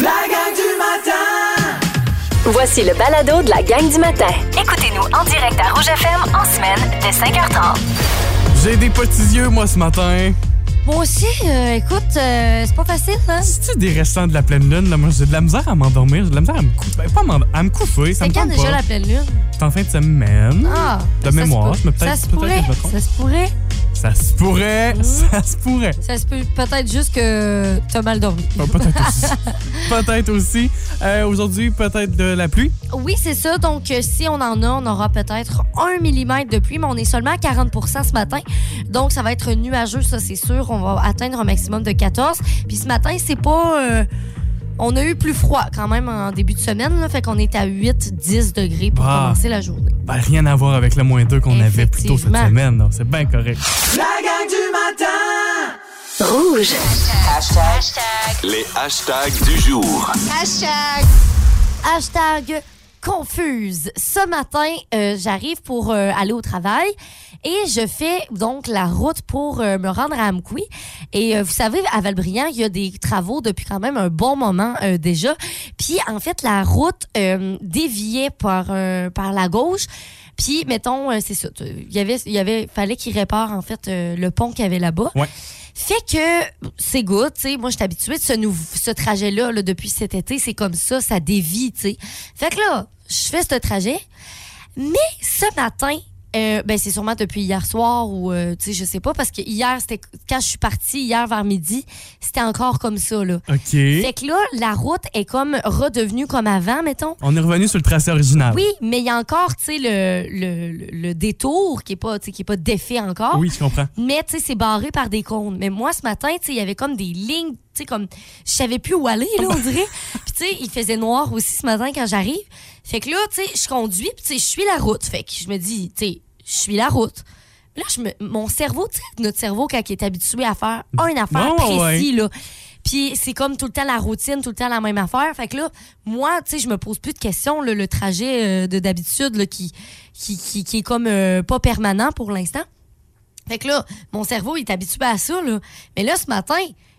La gang du matin! Voici le balado de la gang du matin. Écoutez-nous en direct à Rouge FM en semaine dès 5h30. J'ai des petits yeux, moi, ce matin. Moi aussi, euh, écoute, euh, c'est pas facile, hein? C'est-tu des restants de la pleine lune? Là? Moi, j'ai de la misère à m'endormir. J'ai de la misère à me coucher. Ben, pas à à me coucher. Ça C'est me quand déjà pas. la pleine lune? C'est en fin de semaine. Ah! de mémoire. peut- mais peut-être- Ça se pourrait. je me. Ça se pourrait. Ça se pourrait. Ça se pourrait. Ça se peut peut-être juste que t'as mal dormi. Euh, Peut-être aussi. peut-être aussi. Euh, Aujourd'hui, peut-être de la pluie. Oui, c'est ça. Donc, euh, si on en a, on aura peut-être un millimètre de pluie, mais on est seulement à 40% ce matin. Donc, ça va être nuageux, ça, c'est sûr. On va atteindre un maximum de 14. Puis ce matin, c'est pas. euh, on a eu plus froid quand même en début de semaine, là, fait qu'on est à 8-10 degrés pour Ah. commencer la journée. Ben, rien à voir avec le moins 2 qu'on avait plus tôt cette semaine. là. C'est bien correct. La gang du matin! Rouge. Les hashtags du jour. Hashtag. Hashtag confuse. Ce matin, euh, j'arrive pour euh, aller au travail et je fais donc la route pour euh, me rendre à Amqui. Et vous savez, à Valbriand, il y a des travaux depuis quand même un bon moment déjà. Puis en fait, la route déviait par, par la gauche. Puis, mettons, c'est ça. Il y avait, il y avait, fallait qu'ils réparent, en fait, le pont qu'il y avait là-bas. Ouais. Fait que c'est good, tu sais. Moi, je suis habituée de ce, ce trajet-là là, depuis cet été. C'est comme ça, ça dévie, tu sais. Fait que là, je fais ce trajet. Mais ce matin, euh, ben c'est sûrement depuis hier soir ou euh, tu sais je sais pas parce que hier c'était quand je suis partie hier vers midi c'était encore comme ça là. OK. Fait que là la route est comme redevenue comme avant mettons. On est revenu sur le tracé original. Oui, mais il y a encore tu sais le, le, le- le détour qui est pas qui est pas défait encore. Oui, je comprends. Mais tu sais, c'est barré par des cônes. Mais moi, ce matin, tu sais, il y avait comme des lignes, tu sais, comme. Je savais plus où aller, là, on dirait. Puis tu sais, il faisait noir aussi ce matin quand j'arrive. Fait que là, tu sais, je conduis, puis tu sais, je suis la route. Fait que je me dis, tu sais, je suis la route. Là, je me, mon cerveau, tu sais, notre cerveau, quand il est habitué à faire une affaire Ouais, ouais, précis, là. Puis c'est comme tout le temps la routine, tout le temps la même affaire. Fait que là, moi, tu sais, je me pose plus de questions. là, le trajet euh, de d'habitude qui, qui, qui, qui est comme euh, pas permanent pour l'instant. Fait que là, mon cerveau il est habitué à ça. Là. Mais là, ce matin,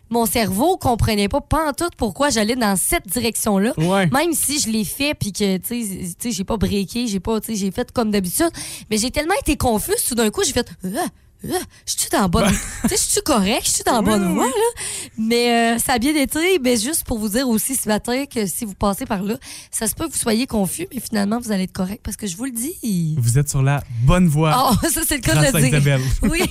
mon cerveau comprenait pas pantoute pourquoi j'allais dans cette direction-là. Ouais. Même si je l'ai fait puis que, tu sais, tu sais, j'ai pas breaké, j'ai pas, tu sais, j'ai fait comme d'habitude. Mais j'ai tellement été confuse, tout d'un coup, j'ai fait... Ah, ah, je suis dans bonne. tu sais, je suis correct, je suis dans bonne oui, voie, là? Mais euh, ça a bien été. Mais juste pour vous dire aussi ce matin que si vous passez par là, ça se peut que vous soyez confus, mais finalement, vous allez être correct parce que je vous le dis. Vous êtes sur la bonne voie. Oh, ça, c'est le cas de le dire. Isabelle. Oui.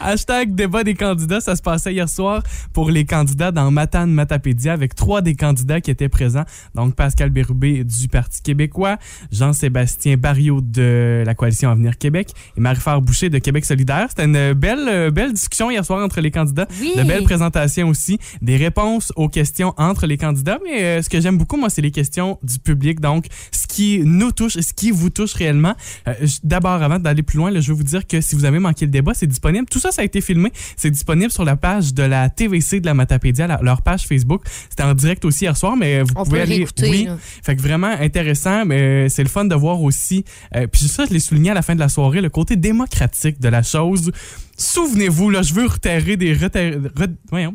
Hashtag débat des candidats, ça se passait hier soir pour les candidats dans Matane Matapédia avec trois des candidats qui étaient présents. Donc Pascal Bérubé du Parti québécois, Jean-Sébastien Barriot de la Coalition Avenir Québec et Marie-Faire Boucher de Québec solidaire. C'était une belle, euh, belle discussion hier soir entre les candidats. Oui. De belles présentations aussi, des réponses aux questions entre les candidats. Mais euh, ce que j'aime beaucoup, moi, c'est les questions du public. Donc, ce qui nous touche, ce qui vous touche réellement. Euh, D'abord, avant d'aller plus loin, là, je veux vous dire que si vous avez manqué le débat, c'est disponible. Tout ça, ça a été filmé. C'est disponible sur la page de la TVC de la Matapédia, la- leur page Facebook. C'était en direct aussi hier soir, mais vous On pouvez aller. oui. là. Fait que vraiment intéressant, mais euh, c'est le fun de voir aussi. euh, puis ça, je l'ai souligné à la fin de la soirée, le côté démocratique de la chose. Souvenez-vous, là, je veux reterrer des,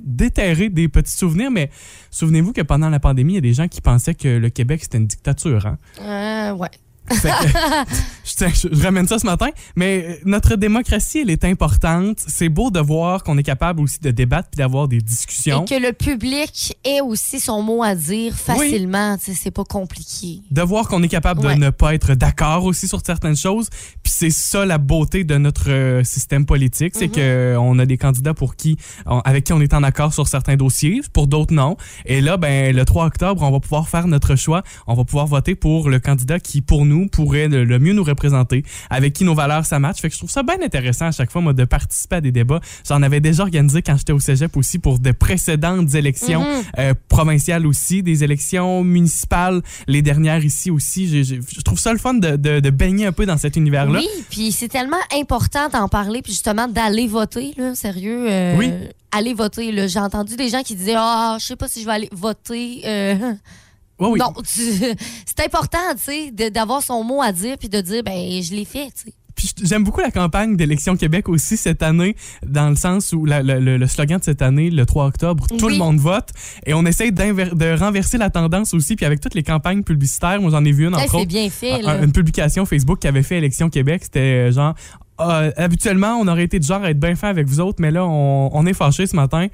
déterrer des petits souvenirs, mais souvenez-vous que pendant la pandémie, il y a des gens qui pensaient que le Québec c'était une dictature. Hein? Euh, ouais. Je, tiens, je- je ramène ça ce matin, mais euh, notre démocratie, elle est importante. C'est beau de voir qu'on est capable aussi de débattre puis d'avoir des discussions. Et que le public ait aussi son mot à dire facilement. Sais, C'est pas compliqué. de voir qu'on est capable de ne pas être d'accord aussi sur certaines choses. Puis c'est ça la beauté de notre euh, système politique, c'est Mhm. que on a des candidats pour qui, avec qui on est en accord sur certains dossiers, pour d'autres non. Et là, ben le 3 octobre, on va pouvoir faire notre choix. On va pouvoir voter pour le candidat qui, pour nous, pourrait le, le mieux nous représenter, avec qui nos valeurs ça match. Fait que je trouve ça bien intéressant à chaque fois, moi, de participer à des débats. J'en avais déjà organisé quand j'étais au cégep aussi pour de précédentes élections Mhm. euh, provinciales aussi, des élections municipales, les dernières ici aussi. Je trouve ça le fun de, de- de baigner un peu dans cet univers-là. Oui, puis c'est tellement important d'en parler, puis justement d'aller voter, là, sérieux. euh, Oui. Aller voter. J'ai entendu des gens qui disaient Ah, je sais pas si je vais aller voter. Euh, Oui. Non, tu- c'est important, tu sais, d'avoir son mot à dire, puis de dire Ben, je l'ai fait, tu sais. Puis j'aime beaucoup la campagne d'Élection Québec aussi cette année, dans le sens où la- le, le- slogan de cette année, le 3 octobre, tout Oui. le monde vote. Et on essaye d'inver- de renverser la tendance aussi. Puis avec toutes les campagnes publicitaires, moi j'en ai vu une Hey, entre c'est autres. bien fait, là. une publication Facebook qui avait fait Élection Québec, c'était euh, genre. Ah, habituellement, on aurait été du genre à être bien fin avec vous autres, mais là, on, on est fâchés ce matin.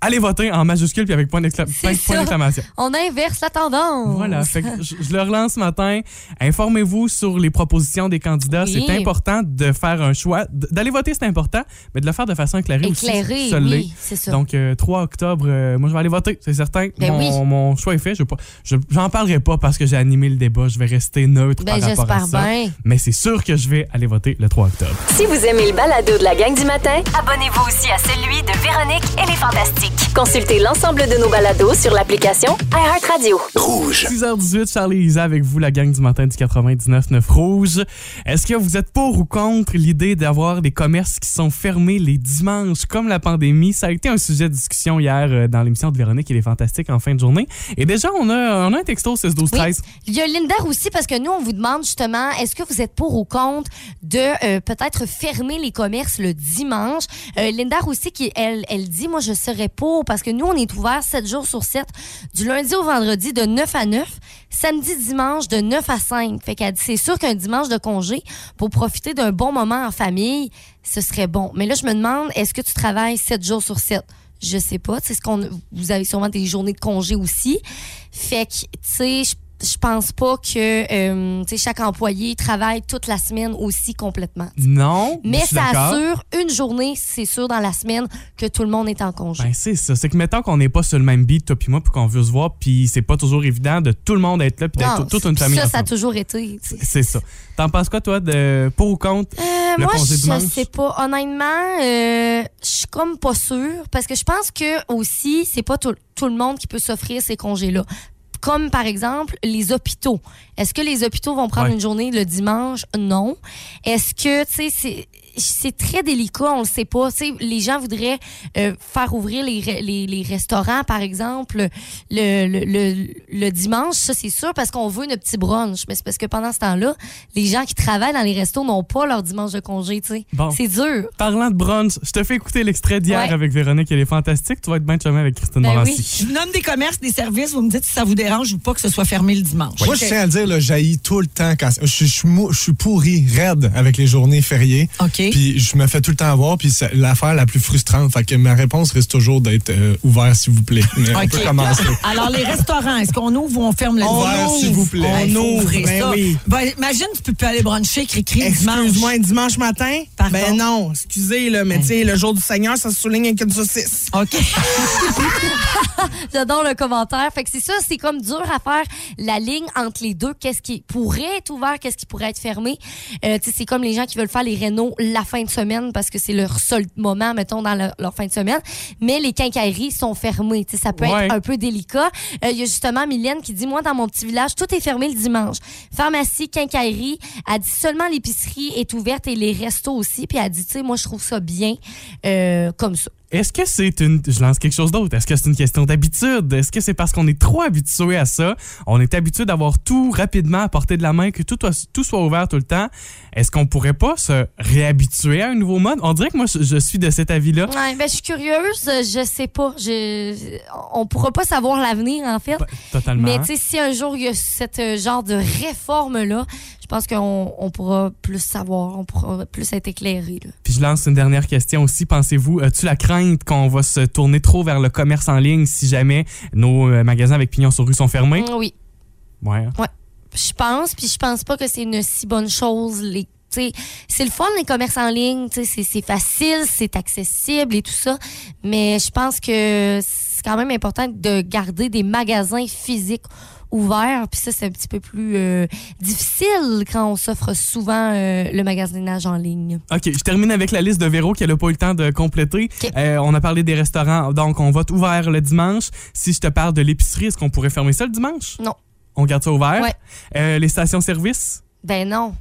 Allez voter en majuscule puis avec point d'exclamation. On inverse la tendance. Voilà, fait que je, je le relance ce matin. Informez-vous sur les propositions des candidats. Oui. C'est important de faire un choix. D'aller voter, c'est important, mais de le faire de façon éclairée, Éclairé, aussi. oui, c'est ça. Donc, euh, 3 octobre, euh, moi, je vais aller voter, c'est certain. Ben mon, oui. mon choix est fait. Je J'en parlerai pas parce que j'ai animé le débat. Je vais rester neutre Ben, par rapport à j'espère ça. bien. Mais c'est sûr que je vais aller voter le 3 octobre. Si vous aimez le balado de la gang du matin, abonnez-vous aussi à celui de Véronique et les Fantastiques. Consultez l'ensemble de nos balados sur l'application iHeartRadio. Rouge. 6h18, Charlie et Isa avec vous, la gang du matin du 99.9 Rouge. Est-ce que vous êtes pour ou contre l'idée d'avoir des commerces qui sont fermés les dimanches comme la pandémie? Ça a été un sujet de discussion hier euh, dans l'émission de Véronique et les Fantastiques en fin de journée. Et déjà, on a, on a un texto 16 12 Oui. 13 Il y a Linda aussi, parce que nous, on vous demande justement, est-ce que vous êtes pour ou contre de euh, peut-être fermer les commerces le dimanche? Euh, Linda aussi, qui, elle, elle dit, moi, je serais parce que nous, on est ouvert 7 jours sur 7, du lundi au vendredi de 9 à 9, samedi, dimanche de 9 à 5. Fait qu'elle dit, c'est sûr qu'un dimanche de congé, pour profiter d'un bon moment en famille, ce serait bon. Mais là, je me demande, est-ce que tu travailles 7 jours sur 7? Je sais pas. C'est ce. Vous avez sûrement des journées de congé aussi. Fait que, tu sais, je je pense pas que euh, chaque employé travaille toute la semaine aussi complètement. Non? Mais ça assure une journée, c'est sûr, dans la semaine que tout le monde est en congé. Ben, c'est ça. C'est que mettons qu'on n'est pas sur le même beat, toi puis moi, puis qu'on veut se voir, puis c'est pas toujours évident de tout le monde être là, puis d'être toute une famille ça, ça a toujours été. C'est ça. T'en penses quoi, toi, de pour ou contre Euh, le moi, congé je dimanche? sais pas. Honnêtement, euh, je suis comme pas sûre parce que je pense que aussi, c'est pas tout, tout le monde qui peut s'offrir ces congés-là. Comme par exemple les hôpitaux. Est-ce que les hôpitaux vont prendre Ouais. une journée le dimanche? Non. Est-ce que, tu sais, c'est. Très délicat, on le sait pas. Tu sais, les gens voudraient euh, faire ouvrir les, les, les restaurants, par exemple, le, le, le, le dimanche. Ça, c'est sûr, parce qu'on veut notre petit brunch. Mais c'est parce que pendant ce temps-là, les gens qui travaillent dans les restos n'ont pas leur dimanche de congé, tu sais. Bon. C'est dur. Parlant de brunch, je te fais écouter l'extrait d'hier Ouais. avec Véronique, elle est fantastique. Tu vas être bien chumé avec Christine Ben Morancy. oui. Je vous nomme des commerces, des services, vous me dites si ça vous dérange ou pas que ce soit fermé le dimanche. Moi, je tiens à le dire, là, j'haïs tout le temps quand. Je suis pourri, raide avec les journées fériées. OK. Puis je me fais tout le temps avoir, puis c'est l'affaire la plus frustrante. Fait que ma réponse reste toujours d'être euh, ouvert, s'il vous plaît. Mais on peut commencer. Alors, les restaurants, est-ce qu'on ouvre ou on ferme le ouvre, s'il vous plaît. Ben, On ouvre, ben ça. oui. Ben, imagine, tu peux plus aller bruncher, cri-cri dimanche. Excuse-moi, dimanche matin? Pardon? Ben non, excusez, là, mais tu sais, le jour du Seigneur, ça se souligne avec une saucisse. OK. J'adore le commentaire. Fait que c'est ça, c'est comme dur à faire la ligne entre les deux. Qu'est-ce qui pourrait être ouvert, qu'est-ce qui pourrait être fermé? Euh, tu sais, c'est comme les gens qui veulent faire les rénaux la fin de semaine parce que c'est leur seul moment, mettons, dans leur, leur fin de semaine. Mais les quincailleries sont fermées. Ça peut Ouais. être un peu délicat. Euh, Il y a justement Mylène qui dit, moi, dans mon petit village, tout est fermé le dimanche. Pharmacie, quincaillerie. Elle dit seulement l'épicerie est ouverte et les restos aussi. Puis elle dit, tu sais, moi, je trouve ça bien euh, comme ça. Est-ce que c'est une. Je lance quelque chose d'autre. Est-ce que c'est une question d'habitude? Est-ce que c'est parce qu'on est trop habitué à ça? On est habitué d'avoir tout rapidement à portée de la main, que tout, soit- tout soit ouvert tout le temps. Est-ce qu'on pourrait pas se réhabituer à un nouveau mode? On dirait que moi, je, suis de cet avis-là. Ouais, ben, je suis curieuse, je sais pas. Je, on pourra pas savoir l'avenir, en fait. Ben, Totalement. Mais tu sais, si un jour il y a cette euh, genre de réforme-là, pense qu'on on pourra plus savoir, on pourra plus être éclairé. là. Puis je lance une dernière question aussi. Pensez-vous, as-tu la crainte qu'on va se tourner trop vers le commerce en ligne si jamais nos euh, magasins avec pignon sur rue sont fermés? Mm, Oui, Ouais. je pense, puis je pense pas que c'est une si bonne chose. Les, c'est le fun les commerces en ligne, c'est facile, c'est accessible et tout ça, mais je pense que c'est quand même important de garder des magasins physiques ouverts, puis ça c'est un petit peu plus euh, difficile quand on s'offre souvent euh, le magasinage en ligne. OK, je termine avec la liste de Véro qu'elle n'a pas eu le temps de compléter. Euh, on a parlé des restaurants, donc on va ouvert le dimanche. Si je te parle de l'épicerie, est-ce qu'on pourrait fermer ça le dimanche? Non. On garde ça ouvert? Ouais. Les stations-service? Ben non.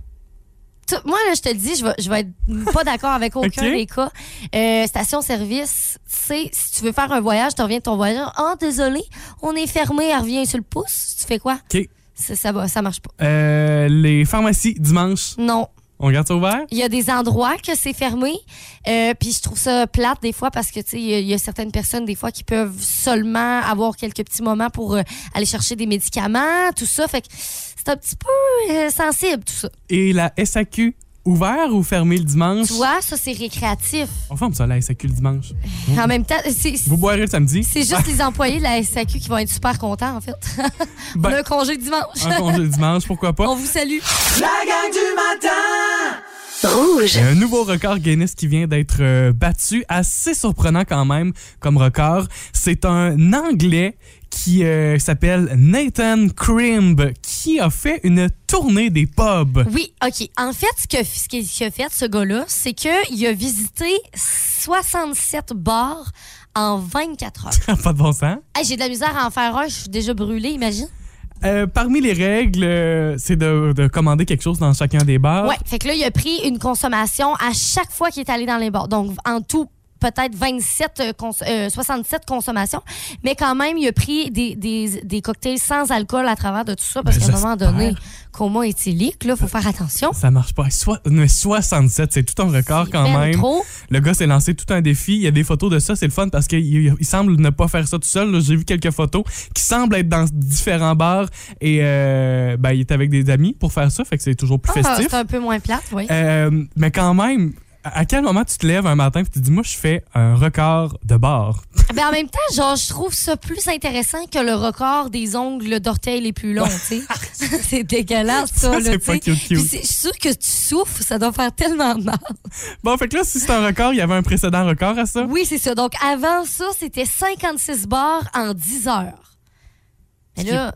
Tout- moi, là, je te le dis, je vais, je vais être pas d'accord avec aucun des cas. Euh, Station-service, tu sais, si tu veux faire un voyage, tu reviens de ton voyage. Ah, désolé, on est fermé, elle revient sur le pouce. Tu fais quoi? OK. Ça, ça, va, ça marche pas. Euh, les pharmacies, dimanche? Non. On garde ça ouvert? Il y a des endroits que c'est fermé. Euh, puis je trouve ça plate des fois parce que, tu sais, il y a- il y, a certaines personnes des fois qui peuvent seulement avoir quelques petits moments pour euh, aller chercher des médicaments, tout ça. Fait que c'est un petit peu euh, sensible, tout ça. Et la SAQ, ouvert ou fermé le dimanche? Tu vois, ça, c'est récréatif. On ferme ça, la SAQ le dimanche. En même temps, c'est... Vous boirez le samedi? C'est juste les employés de la SAQ qui vont être super contents, en fait. On Ben, a un congé dimanche. un congé le dimanche, pourquoi pas? On vous salue. La gang du matin Rouge. Il y a un nouveau record Guinness qui vient d'être euh, battu, assez surprenant quand même comme record. C'est un Anglais qui euh, s'appelle Nathan Crimb qui a fait une tournée des pubs. Oui, OK. En fait, ce que- ce qu'il ce qu'il a fait, ce gars-là, c'est qu'il a visité 67 bars en 24 heures. Pas de bon sens. Hey, J'ai de la misère à en faire un, je suis déjà brûlée, imagine. Euh, parmi les règles, euh, c'est de, de commander quelque chose dans chacun des bars. Ouais, fait que là, il a pris une consommation à chaque fois qu'il est allé dans les bars. Donc, en tout, peut-être 27, euh, cons- euh, 67 consommations. Mais quand même, il a pris des, des, des cocktails sans alcool à travers de tout ça parce qu'à un moment donné, coma éthylique, là, faut faire attention. Ça marche pas. Mais 67, c'est tout un record quand même. trop. Le gars s'est lancé tout un défi. Il y a des photos de ça. C'est le fun parce qu'il il- semble ne pas faire ça tout seul. J'ai vu quelques photos qui semblent être dans différents bars et euh, ben, il est avec des amis pour faire ça. Fait que c'est toujours plus Ah, festif. c'est un peu moins plate, oui. Euh, mais quand même, à quel moment tu te lèves un matin et tu te dis, moi, je fais un record de bar? Ben, en même temps, genre, je trouve ça plus intéressant que le record des ongles d'orteil les plus longs, tu sais. c'est dégueulasse, ça, Ça, là, pas cute, cute. Puis je suis sûre que tu souffres, ça doit faire tellement mal. Bon, fait que là, si c'est un record, il y avait un précédent record à ça? Oui, c'est ça. Donc, avant ça, c'était 56 bars en 10 heures. Mais là,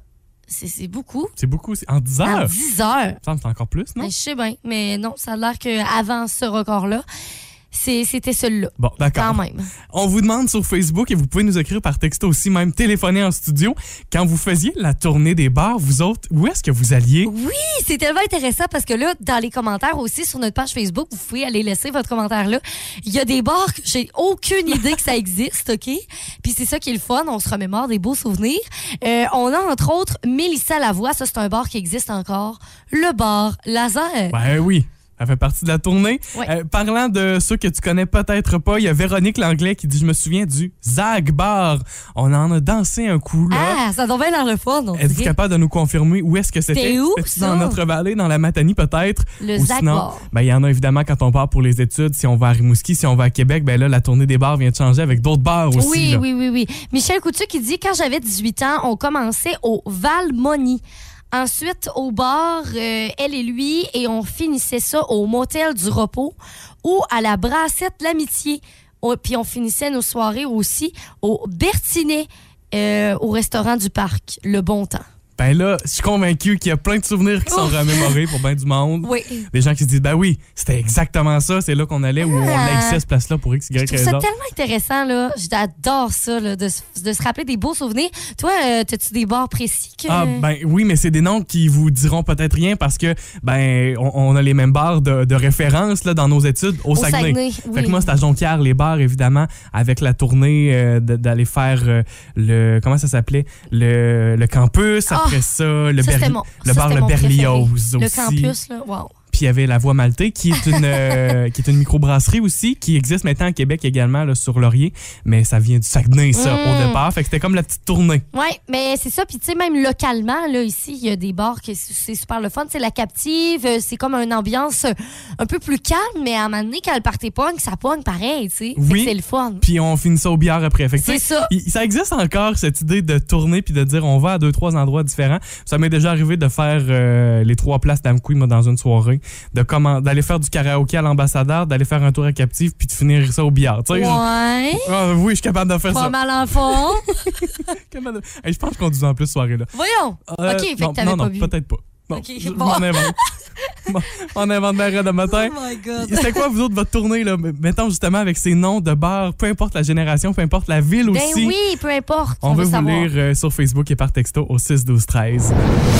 c'est beaucoup. C'est beaucoup. c'est En 10 En heures? 10 heures. Ça me semble encore plus, non? Mais je sais bien, mais non, ça a l'air qu'avant ce record-là, c'était celui-là. Bon, d'accord. Quand même. On vous demande sur Facebook et vous pouvez nous écrire par texto aussi, même téléphoner en studio. Quand vous faisiez la tournée des bars, vous autres, où est-ce que vous alliez? Oui, c'est tellement intéressant parce que là, dans les commentaires aussi sur notre page Facebook, vous pouvez aller laisser votre commentaire là. Il y a des bars que j'ai aucune idée que ça existe, OK? Puis c'est ça qui est le fun, on se remémore des beaux souvenirs. Euh, on a entre autres Mélissa Lavoie, ça c'est un bar qui existe encore, le bar Laser. Ben oui. Ça fait partie de la tournée. Euh, parlant de ceux que tu connais peut-être pas, il y a Véronique Langlais qui dit Je me souviens du Zag Bar. On en a dansé un coup là. Ah, ça bien l'air le on Êtes-vous capable de nous confirmer où est-ce que c'était? C'était où, C'était dans notre vallée, dans la Matanie peut-être? Le Ou Zag sinon, Bar. ben, il y en a évidemment quand on part pour les études. Si on va à Rimouski, si on va à Québec, ben là, la tournée des bars vient de changer avec d'autres bars aussi. Oui, là. oui, oui, oui. Michel Coutu qui dit quand j'avais 18 ans, on commençait au Valmoni. Ensuite, au bar, euh, elle et lui, et on finissait ça au motel du repos ou à la brassette L'Amitié. Oh, Puis on finissait nos soirées aussi au Bertinet, euh, au restaurant du parc, le bon temps. Ben là, je suis convaincu qu'il y a plein de souvenirs qui sont remémorés pour bien du monde. Oui. Des gens qui se disent, ben oui, c'était exactement ça, c'est là qu'on allait où on Ah. laissait cette place-là pour X, Y raison. tellement intéressant, là. J'adore ça, là, de, se- de se rappeler des beaux souvenirs. Toi, euh, as-tu des bars précis que... Ah, ben oui, mais c'est des noms qui vous diront peut-être rien parce que, ben, on, on a les mêmes bars de, de référence là, dans nos études au, Au Saguenay. Saguenay, Fait oui. que moi, c'est à Jonquière, les bars, évidemment, avec la tournée euh, d'aller faire euh, le. Comment ça s'appelait? Le, le campus, Ah, après ça, le, ça, mon- le bar Le. Berlioz Le aussi. campus, là, wow. Puis il y avait la Voie Maltais, qui est une, euh, qui est une microbrasserie aussi, qui existe maintenant à Québec également, là, sur Laurier. Mais ça vient du Saguenay, ça, Mm. au départ. Fait que c'était comme la petite tournée. Oui, mais c'est ça. Puis, tu sais, même localement, là, ici, il y a des bars qui c'est super le fun. C'est la captive, euh, c'est comme une ambiance euh, un peu plus calme, mais à un moment donné, quand le party pogne, ça pogne pareil, tu sais. Oui. C'est le fun. Puis on finit ça au billard après. C'est ça. ça existe encore, cette idée de tourner puis de dire on va à deux, trois endroits différents. Ça m'est déjà arrivé de faire euh, les trois places d'Amqui, dans une soirée. De comment, d'aller faire du karaoké à l'ambassadeur, d'aller faire un tour à captive puis de finir ça au billard. Je- Ouais. Ah, oui, je suis capable de faire Pas ça. mal en fond. Je pense qu'on conduisait en plus ce soirée-là. Voyons. Euh, OK, fait non, que t'avais non, pas non, peut-être pas. Non, Ok, je bon. m'en invente. On invente de matin. Oh my God. C'était quoi, vous autres, votre tournée, là? Mettons justement avec ces noms de bars, peu importe la génération, peu importe la ville Ben aussi. oui, peu importe. On, On, veut veut vous lire euh, sur Facebook et par texto au 6 12 13.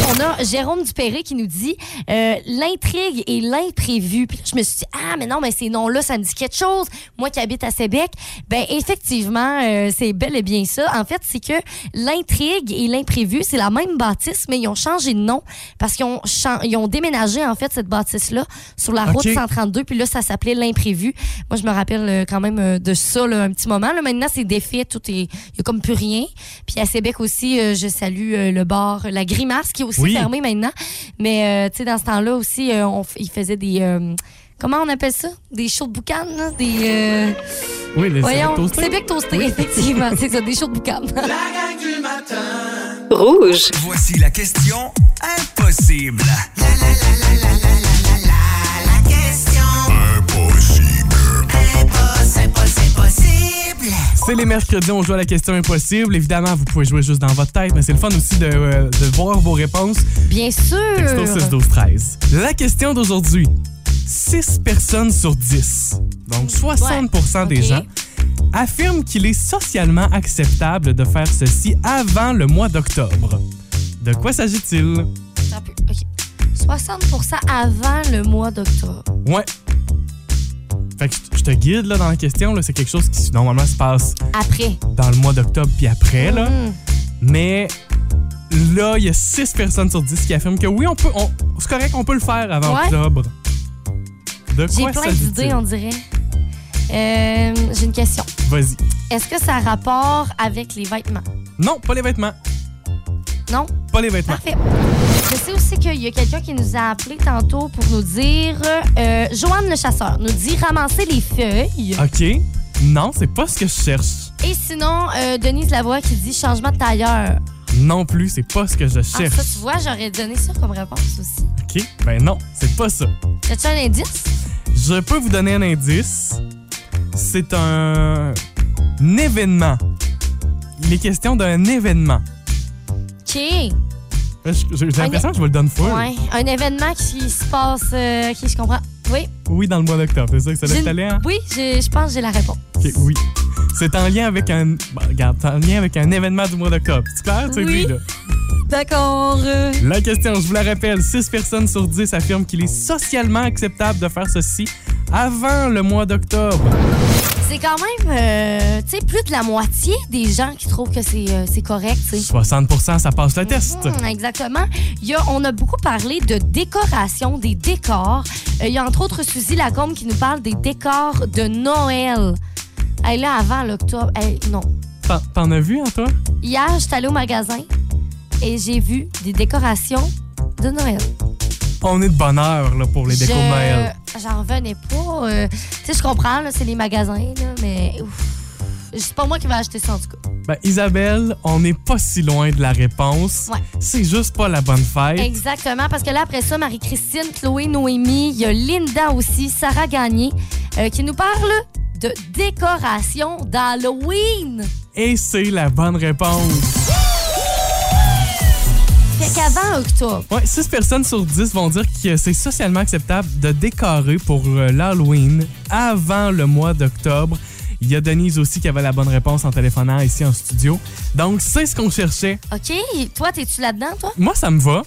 On a Jérôme Dupéré qui nous dit euh, l'intrigue et l'imprévu. Puis là, je me suis dit, ah, mais non, mais ces noms-là, ça me dit quelque chose. Moi qui habite à Sébec, ben effectivement, euh, c'est bel et bien ça. En fait, c'est que l'intrigue et l'imprévu, c'est la même bâtisse, mais ils ont changé de nom parce qu'ils ont, chan- ils ont déménagé, en fait, cette bâtisse-là sur la route 132. Puis là, ça s'appelait l'imprévu. Moi, je me rappelle euh, quand même euh, de ça là, un petit moment. Là, maintenant, c'est défait. Tout est. Il n'y a comme plus rien. Puis à Sébec aussi, euh, je salue euh, le bar La Grimace qui est aussi Oui. fermé maintenant. Mais, euh, tu sais, dans ce temps-là aussi, euh, on f- ils faisaient des. euh, comment on appelle ça? Des shows de boucan, là? Des. euh, Oui, les voyons, toastés. Sébec toasté, effectivement. C'est ça, des shows de boucan. La gang du matin. Rouge. Voici la question impossible. C'est les mercredis, on joue à la question impossible. Évidemment, vous pouvez jouer juste dans votre tête, mais c'est le fun aussi de, euh, de voir vos réponses. Bien sûr. Texto 6 12 13. La question d'aujourd'hui. 6 personnes sur 10, donc 60% des ok. gens, affirment qu'il est socialement acceptable de faire ceci avant le mois d'octobre. De quoi s'agit-il? Un peu, OK. 60 avant le mois d'octobre. Ouais. Fait que je- te guide là, dans la question. C'est quelque chose qui normalement se passe Après. dans le mois d'octobre puis après. Là. Mhm. Mais là, il y a 6 personnes sur 10 qui affirment que oui, on peut, on- c'est correct, on peut le faire avant Ouais. octobre. De J'ai quoi plein s'agit-il? d'idées, on dirait. Euh, J'ai une question. Vas-y. Est-ce que ça a rapport avec les vêtements? Non, pas les vêtements. Non? Pas les vêtements. Parfait. Je sais aussi qu'il y a quelqu'un qui nous a appelé tantôt pour nous dire... Euh, Joanne le chasseur nous dit ramasser les feuilles. OK. Non, c'est pas ce que je cherche. Et sinon, euh, Denise Lavoie qui dit changement de tailleur. Non plus, c'est pas ce que je Ah, cherche. ça, tu vois, j'aurais donné ça comme réponse aussi. OK. Ben non, c'est pas ça. As-tu un indice? Je peux vous donner un indice. C'est un... un événement. Il est question d'un événement. OK. J'ai j'ai l'impression que je vous le donne full. Ouais. Un événement qui se passe... euh, qui je comprends. Oui. Oui, dans le mois d'octobre. C'est ça que ça une- aller, hein? Oui, je pense que j'ai la réponse. OK, oui. C'est en lien avec un... Bon, regarde, c'est en lien avec un événement du mois d'octobre. C'est clair? Tu Oui. là? D'accord. euh, La question, je vous la rappelle, 6 personnes sur 10 affirment qu'il est socialement acceptable de faire ceci avant le mois d'octobre. C'est quand même, euh, tu sais, plus de la moitié des gens qui trouvent que c'est euh, correct, tu sais. 60% ça passe le test. Mhm, exactement. Il y a, on a beaucoup parlé de décoration, des décors. Euh, il y a entre autres Suzy Lacombe qui nous parle des décors de Noël. Hey, là, avant l'octobre, non. T'en- as vu, toi? Hier, j'étais allée au magasin et j'ai vu des décorations de Noël. On est de bonne heure là, pour les décos de Je- Noël. J'en revenais pas. euh, tu sais, je comprends, c'est les magasins, là, mais c'est pas moi qui vais acheter ça, en tout cas. Ben, Isabelle, on n'est pas si loin de la réponse. Ouais. C'est juste pas la bonne fête. Exactement, parce que là, après ça, Marie-Christine, Chloé, Noémie, il y a Linda aussi, Sarah Gagné, euh, qui nous parle de décoration d'Halloween. Et c'est la bonne réponse. Qu'avant octobre. Ouais, 6 personnes sur 10 vont dire que c'est socialement acceptable de décorer pour euh, l'Halloween avant le mois d'octobre. Il y a Denise aussi qui avait la bonne réponse en téléphonant ici en studio. Donc, c'est ce qu'on cherchait. OK, toi, t'es-tu là-dedans, toi? Moi, ça me va.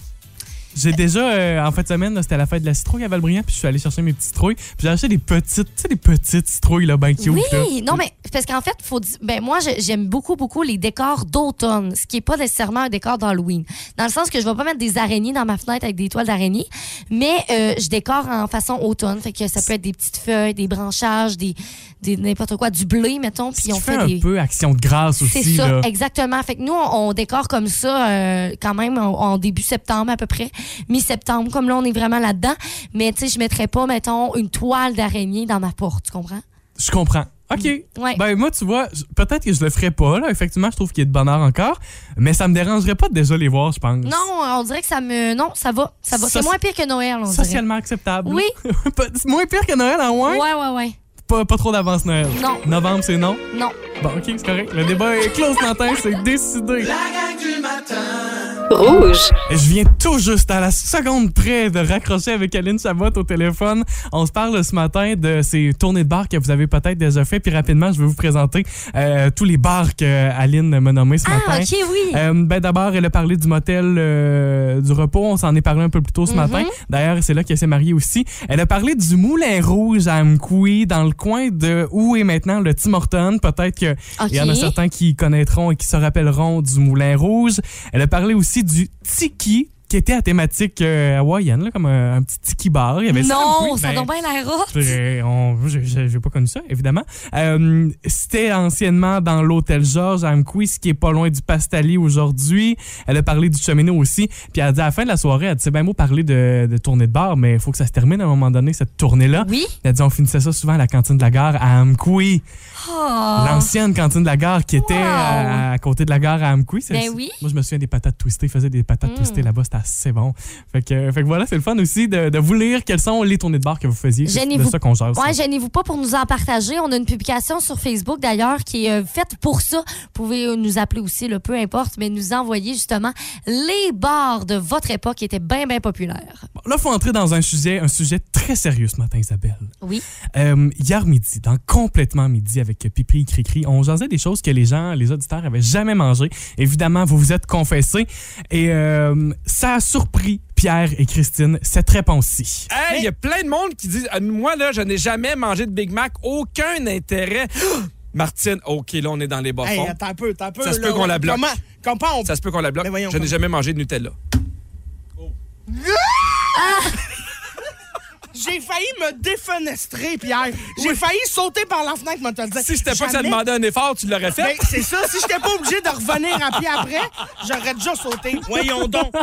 J'ai déjà, euh, en fin de semaine, là, c'était la fête de la citrouille à Valbriand, puis je suis allé chercher mes petites citrouilles. Puis j'ai acheté des petites, tu sais, des petites citrouilles, là, ben cute, oui, là. non, mais parce qu'en fait, faut dire, ben moi, je- j'aime beaucoup, beaucoup les décors d'automne, ce qui est pas nécessairement un décor d'Halloween. Dans le sens que je vais pas mettre des araignées dans ma fenêtre avec des toiles d'araignée, mais euh, je décore en façon automne. Fait que ça peut être des petites feuilles, des branchages, des, des n'importe quoi, du blé, mettons, Ce puis qui on fait fait un peu action de grâce C'est aussi, ça, là. exactement. Fait que nous, on, on décore comme ça euh, quand même en, en début septembre à peu près, mi-septembre, comme là, on est vraiment là-dedans. Mais tu sais, je mettrais pas, mettons, une toile d'araignée dans ma porte, tu comprends? Je comprends. OK. Ouais. Ben, moi, tu vois, peut-être que je le ferais pas, là. Effectivement, je trouve qu'il y a de bonheur encore. Mais ça me dérangerait pas de déjà les voir, je pense. Non, on dirait que ça me. Non, ça va. Ça va. C'est moins pire que Noël, on dirait. Socialement acceptable. Oui. C'est moins pire que Noël, en moins? Ouais, ouais, ouais. Pas, pas trop d'avance Noël. Non. Novembre, c'est non? Non. Bon, OK, c'est correct. Le débat est clos ce matin, c'est décidé. La gang du matin. Rouge. Je viens tout juste à la seconde près de raccrocher avec Aline Chabot au téléphone. On se parle ce matin de ces tournées de bars que vous avez peut-être déjà fait. Puis rapidement, je vais vous présenter euh, tous les bars que Aline m'a nommés ce Ah, matin. OK, oui. Euh, ben d'abord, elle a parlé du motel euh, du repos. On s'en est parlé un peu plus tôt ce Mhm. matin. D'ailleurs, c'est là qu'elle s'est mariée aussi. Elle a parlé du Moulin Rouge à Amkoui, dans le coin de où est maintenant le Tim Horton. Peut-être qu'il y en a certains qui connaîtront et qui se rappelleront du Moulin Rouge. Elle a parlé aussi du Tiki, qui était à thématique euh, hawaïenne, là, comme un, un petit tiki bar. Il y avait Non, ça ben, donne bien l'air hot. euh, on- j'ai- pas connu ça, évidemment. Euh, C'était anciennement dans l'hôtel Georges à Amqui, qui est pas loin du Pastali aujourd'hui. Elle a parlé du cheminot aussi. Puis elle a dit à la fin de la soirée, elle dit c'est bien beau parler de, de tournée de bar, mais il faut que ça se termine à un moment donné, cette tournée-là. Oui. Elle a dit on finissait ça souvent à la cantine de la gare à Amqui. Oh. L'ancienne cantine de la gare qui était Wow. à, à côté de la gare à Amqui. Ben oui. Moi, je me souviens des patates twistées. Ils faisaient des patates Mm. twistées là-bas. C'était assez bon. Fait que, fait que voilà, c'est le fun aussi de, de vous lire quelles sont les tournées de bar que vous faisiez. C'est de Gênez-vous. ça qu'on jase. Ouais, gênez-vous pas pour nous en partager. On a une publication sur Facebook d'ailleurs qui est euh, faite pour ça. Vous pouvez euh, nous appeler aussi, là, peu importe, mais nous envoyer justement les bars de votre époque qui étaient bien, bien populaires. Bon, Là, il faut entrer dans un sujet, un sujet très sérieux ce matin, Isabelle. Oui. Euh, hier midi, dans Complètement Midi avec Pipi et Cricri, on jasait des choses que les gens, les auditeurs avaient jamais mangées. Évidemment, vous vous êtes confessés. Et euh, ça a surpris Pierre et Christine, cette réponse-ci. Hey, il y a plein de monde qui disent euh, Moi, là, je n'ai jamais mangé de Big Mac, aucun intérêt. Martine, OK, là, on est dans les bas Hey, fonds. attends un peu, attends un peu. Ça se peut qu'on la bloque. Comment, comment on... Ça se peut qu'on la bloque. Voyons, je n'ai comment- jamais mangé de Nutella. J'ai failli me défenestrer, Pierre. J'ai failli sauter par la fenêtre, moi, te le dire. Si c'était pas que ça demandait un effort, tu l'aurais fait. Ben, c'est ça. Si j'étais pas obligé de revenir à pied après, j'aurais déjà sauté. Voyons donc.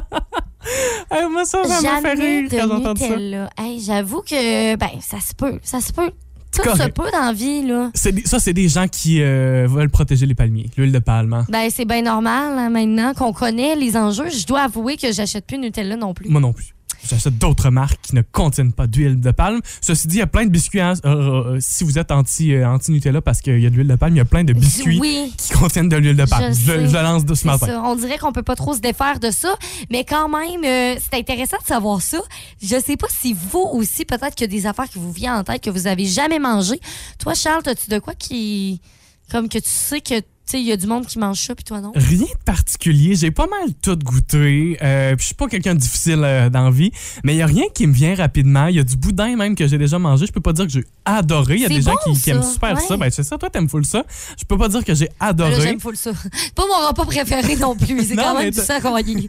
Hey, moi, ça, ça m'a fait Jamais rire quand ça. Hey, J'avoue que, ben, ça se peut. Ça se peut. Tout se peut dans la vie, là. Ça, c'est des gens qui euh, veulent protéger les palmiers, l'huile de palme. hein. Ben, c'est bien normal, hein, maintenant qu'on connaît les enjeux. Je dois avouer que j'achète plus Nutella non plus. Moi non plus. J'achète d'autres marques qui ne contiennent pas d'huile de palme. Ceci dit, il y a plein de biscuits. hein, euh, euh, si vous êtes anti, euh, anti-Nutella parce qu'il y a de l'huile de palme, il y a plein de biscuits Oui. qui contiennent de l'huile de palme. Je Je, sais. je lance de ce matin. ça. On dirait qu'on peut pas trop se défaire de ça, mais quand même, euh, c'est intéressant de savoir ça. Je sais pas si vous aussi, peut-être qu'il y a des affaires qui vous viennent en tête que vous avez jamais mangé. Toi, Charles, as-tu de quoi qui, comme que tu sais que sais, il y a du monde qui mange ça, puis toi non? Rien de particulier. J'ai pas mal tout goûté. Euh, puis je suis pas quelqu'un de difficile euh, dans la vie, mais il y a rien qui me vient rapidement. Il y a du boudin même que j'ai déjà mangé. Je peux pas dire que j'ai adoré. Il y a des gens qui, qui aiment super Ouais. ça. Ben c'est ça, toi t'aimes full ça. Je peux pas dire que j'ai Là, adoré. j'aime full ça. Pas mon repas préféré non plus. C'est quand même du sang qu'on y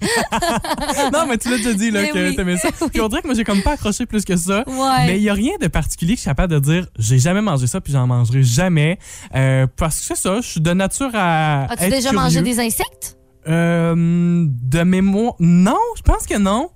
non, mais tu l'as déjà dit là, Mais que oui. t'aimais ça. Puis on dirait que moi j'ai comme pas accroché plus que ça. Ouais. Mais il y a rien de particulier que je suis capable de dire j'ai jamais mangé ça puis j'en mangerai jamais. Euh, parce que c'est ça, je suis de nature à. As-tu déjà curieux. mangé des insectes? Euh, de mémoire. Non, je pense que non.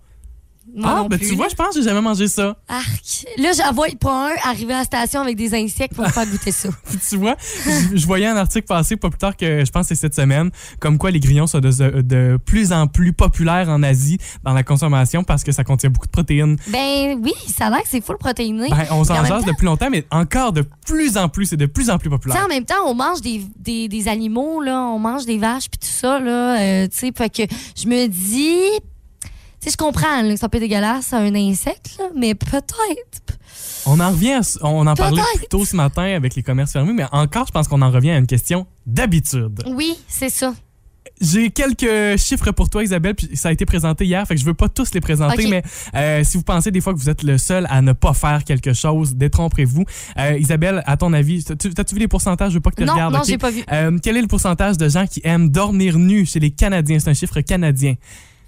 Moi ah, non ben plus, tu vois, je pense que j'ai jamais mangé ça. Arc. Là, vois pas un arriver à la station avec des insectes pour me faire goûter ça. Tu vois, je, je voyais un article passer pas plus tard que je pense que c'est cette semaine, comme quoi les grillons sont de, de plus en plus populaires en Asie dans la consommation parce que ça contient beaucoup de protéines. Ben oui, ça a l'air que c'est full protéiné. Ben, on s'en jase temps- depuis longtemps, mais encore de plus en plus, c'est de plus en plus Tu sais, populaire. en même temps, on mange des, des, des animaux, là, on mange des vaches puis tout ça, là, euh, tu sais, fait que je me dis, sais, je comprends là, que ça peut être dégueulasse, un insecte, là, mais peut-être. On en revient, à on en parlait plus tôt ce matin avec les commerces fermés, mais encore, je pense qu'on en revient à une question d'habitude. Oui, c'est ça. J'ai quelques chiffres pour toi, Isabelle, puis ça a été présenté hier, fait que je veux pas tous les présenter, mais euh, si vous pensez des fois que vous êtes le seul à ne pas faire quelque chose, détrompez-vous. Euh, Isabelle, à ton avis, t'as-tu vu les pourcentages? Je veux pas que tu Non, regardes. non, ok? j'ai pas vu. Euh, quel est le pourcentage de gens qui aiment dormir nus chez les Canadiens? C'est un chiffre canadien.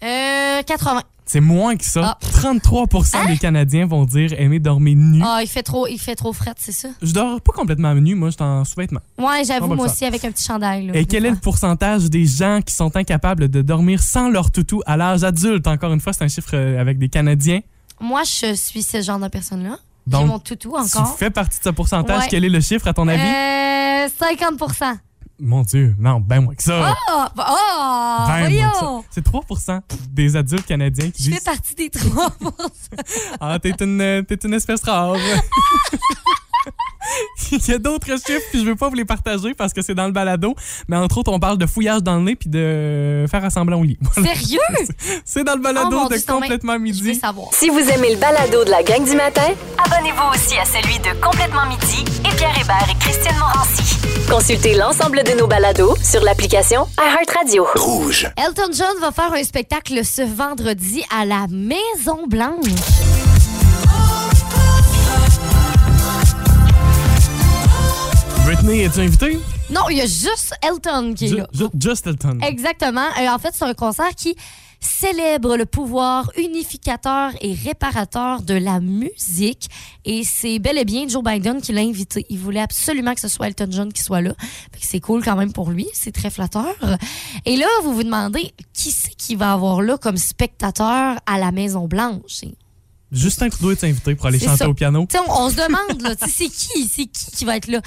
Euh, 80. C'est moins que ça. Ah. 33% des Canadiens vont dire aimer dormir nu. Ah, il fait trop, il fait trop fret, c'est ça? Je dors pas complètement nu, moi, je suis en sous-vêtements. Ouais, j'avoue, moi aussi, avec un petit chandail. là, Et quel est le pourcentage des gens qui sont incapables de dormir sans leur toutou à l'âge adulte? Encore une fois, c'est un chiffre euh, avec des Canadiens. Moi, je suis ce genre de personne-là. Donc, mon toutou encore. Tu fais partie de ce pourcentage. Ouais. Quel est le chiffre, à ton avis? Euh, 50 Mon Dieu, non, ben moins que ça. Ah! bah, ah! Ben voyons! C'est 3% des adultes canadiens qui Je fais partie des trois. Ah, t'es une, euh, t'es une espèce rare. Il y a d'autres chiffres, puis je veux pas vous les partager parce que c'est dans le balado. Mais entre autres, on parle de fouillage dans le nez puis de faire assembler au lit. Voilà. Sérieux? C'est dans le Oh balado mon de Dieu, complètement Je veux midi. savoir. Si vous aimez le balado de la gang du matin, abonnez-vous aussi à celui de Complètement midi et Pierre Hébert et Christine Morancy. Consultez l'ensemble de nos balados sur l'application iHeartRadio. Rouge. Elton John va faire un spectacle ce vendredi à la Maison Blanche. Non, il y a juste Elton qui est Ju- là. ju- Just Elton. Exactement. Euh, en fait, c'est un concert qui célèbre le pouvoir unificateur et réparateur de la musique. Et c'est bel et bien Joe Biden qui l'a invité. Il voulait absolument que ce soit Elton John qui soit là. C'est cool quand même pour lui. C'est très flatteur. Et là, vous vous demandez qui c'est qui va avoir là comme spectateur à la Maison-Blanche? Justin Trudeau est invité pour aller chanter ça. au piano. On, on se demande, c'est qui, c'est qui qui va être là?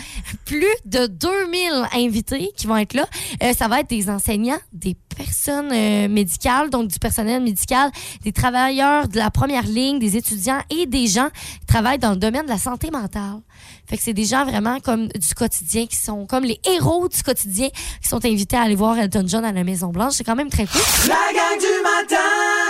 Plus de 2000 invités qui vont être là. Euh, ça va être des enseignants, des personnes euh, médicales, donc du personnel médical, des travailleurs de la première ligne, des étudiants et des gens qui travaillent dans le domaine de la santé mentale. Fait que c'est des gens vraiment comme du quotidien qui sont comme les héros du quotidien qui sont invités à aller voir Elton John à la Maison Blanche. C'est quand même très cool. La gang du matin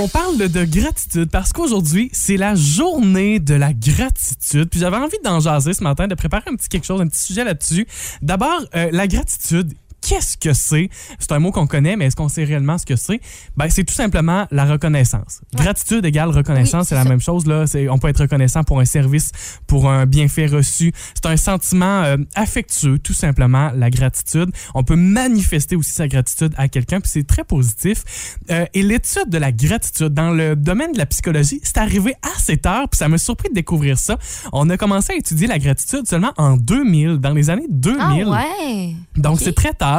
On parle de gratitude parce qu'aujourd'hui, c'est la journée de la gratitude. Puis j'avais envie d'en jaser ce matin, de préparer un petit quelque chose, un petit sujet là-dessus. D'abord, euh, la gratitude. Qu'est-ce que c'est? C'est un mot qu'on connaît, mais est-ce qu'on sait réellement ce que c'est? Ben, c'est tout simplement la reconnaissance. Gratitude égale reconnaissance, Oui, c'est la ça. même chose. Là. On peut être reconnaissant pour un service, pour un bienfait reçu. C'est un sentiment euh, affectueux, tout simplement, la gratitude. On peut manifester aussi sa gratitude à quelqu'un, puis c'est très positif. Euh, et l'étude de la gratitude dans le domaine de la psychologie, c'est arrivé assez tard, puis ça m'a surpris de découvrir ça. On a commencé à étudier la gratitude seulement en 2000, dans les années 2000. Ah ouais! Donc, c'est très tard.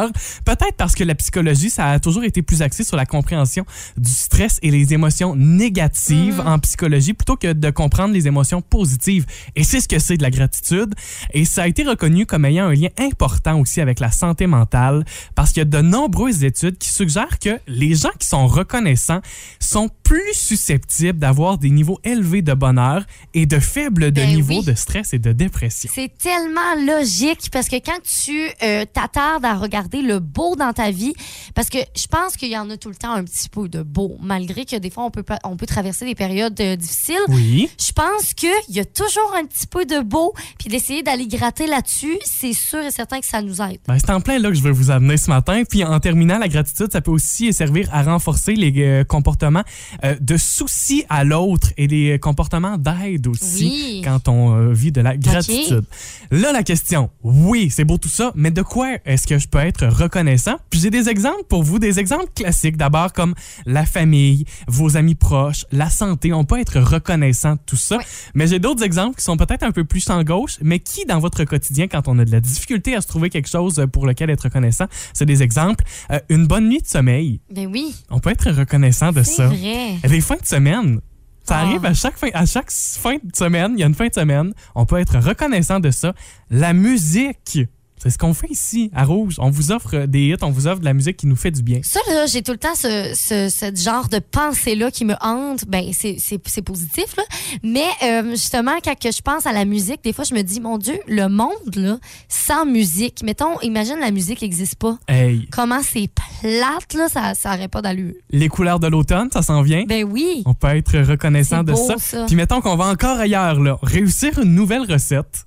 Peut-être parce que la psychologie, ça a toujours été plus axé sur la compréhension du stress et les émotions négatives Mhm. en psychologie plutôt que de comprendre les émotions positives. Et c'est ce que c'est de la gratitude. Et ça a été reconnu comme ayant un lien important aussi avec la santé mentale parce qu'il y a de nombreuses études qui suggèrent que les gens qui sont reconnaissants sont plus susceptibles d'avoir des niveaux élevés de bonheur et de faibles de Ben niveaux oui. de stress et de dépression. C'est tellement logique parce que quand tu euh, t'attardes à regarder le beau dans ta vie, parce que je pense qu'il y en a tout le temps un petit peu de beau, malgré que des fois on peut, on peut traverser des périodes euh, difficiles. Oui. Je pense qu'il y a toujours un petit peu de beau, puis d'essayer d'aller gratter là-dessus, c'est sûr et certain que ça nous aide. Ben, c'est en plein là que je veux vous amener ce matin. Puis en terminant, la gratitude, ça peut aussi servir à renforcer les euh, comportements euh, de souci à l'autre et euh, comportements d'aide aussi Oui. quand on vit de la gratitude. Là, la question, oui, c'est beau tout ça, mais de quoi est-ce que je peux être reconnaissant? Puis j'ai des exemples pour vous, des exemples classiques d'abord comme la famille, vos amis proches, la santé. On peut être reconnaissant de tout ça. Mais j'ai d'autres exemples qui sont peut-être un peu plus en gauche, mais qui, dans votre quotidien, quand on a de la difficulté à se trouver quelque chose pour lequel être reconnaissant, c'est des exemples. Euh, une bonne nuit de sommeil. Ben oui, On peut être reconnaissant de ça. vrai. Les fins de semaine. Ça Ah. arrive à chaque fin, à chaque fin de semaine, il y a une fin de semaine, on peut être reconnaissant de ça. La musique, c'est ce qu'on fait ici à Rouge. On vous offre des hits, on vous offre de la musique qui nous fait du bien. Ça, là, j'ai tout le temps ce, ce, ce genre de pensée-là qui me hante. Ben, c'est- positif, là. Mais euh, justement, quand que je pense à la musique, des fois, je me dis, mon Dieu, le monde, là, sans musique, mettons, imagine la musique n'existe pas. Hey, Comment c'est plate, là, ça ça aurait pas d'allure. les couleurs de l'automne, ça s'en vient. Ben oui. On peut être reconnaissant de beau, ça. ça. Puis mettons qu'on va encore ailleurs, là. Réussir une nouvelle recette.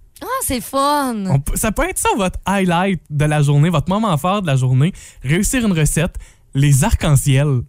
Ah, ça peut être ça votre highlight de la journée, votre moment fort de la journée. Réussir une recette, les arcs-en-ciel.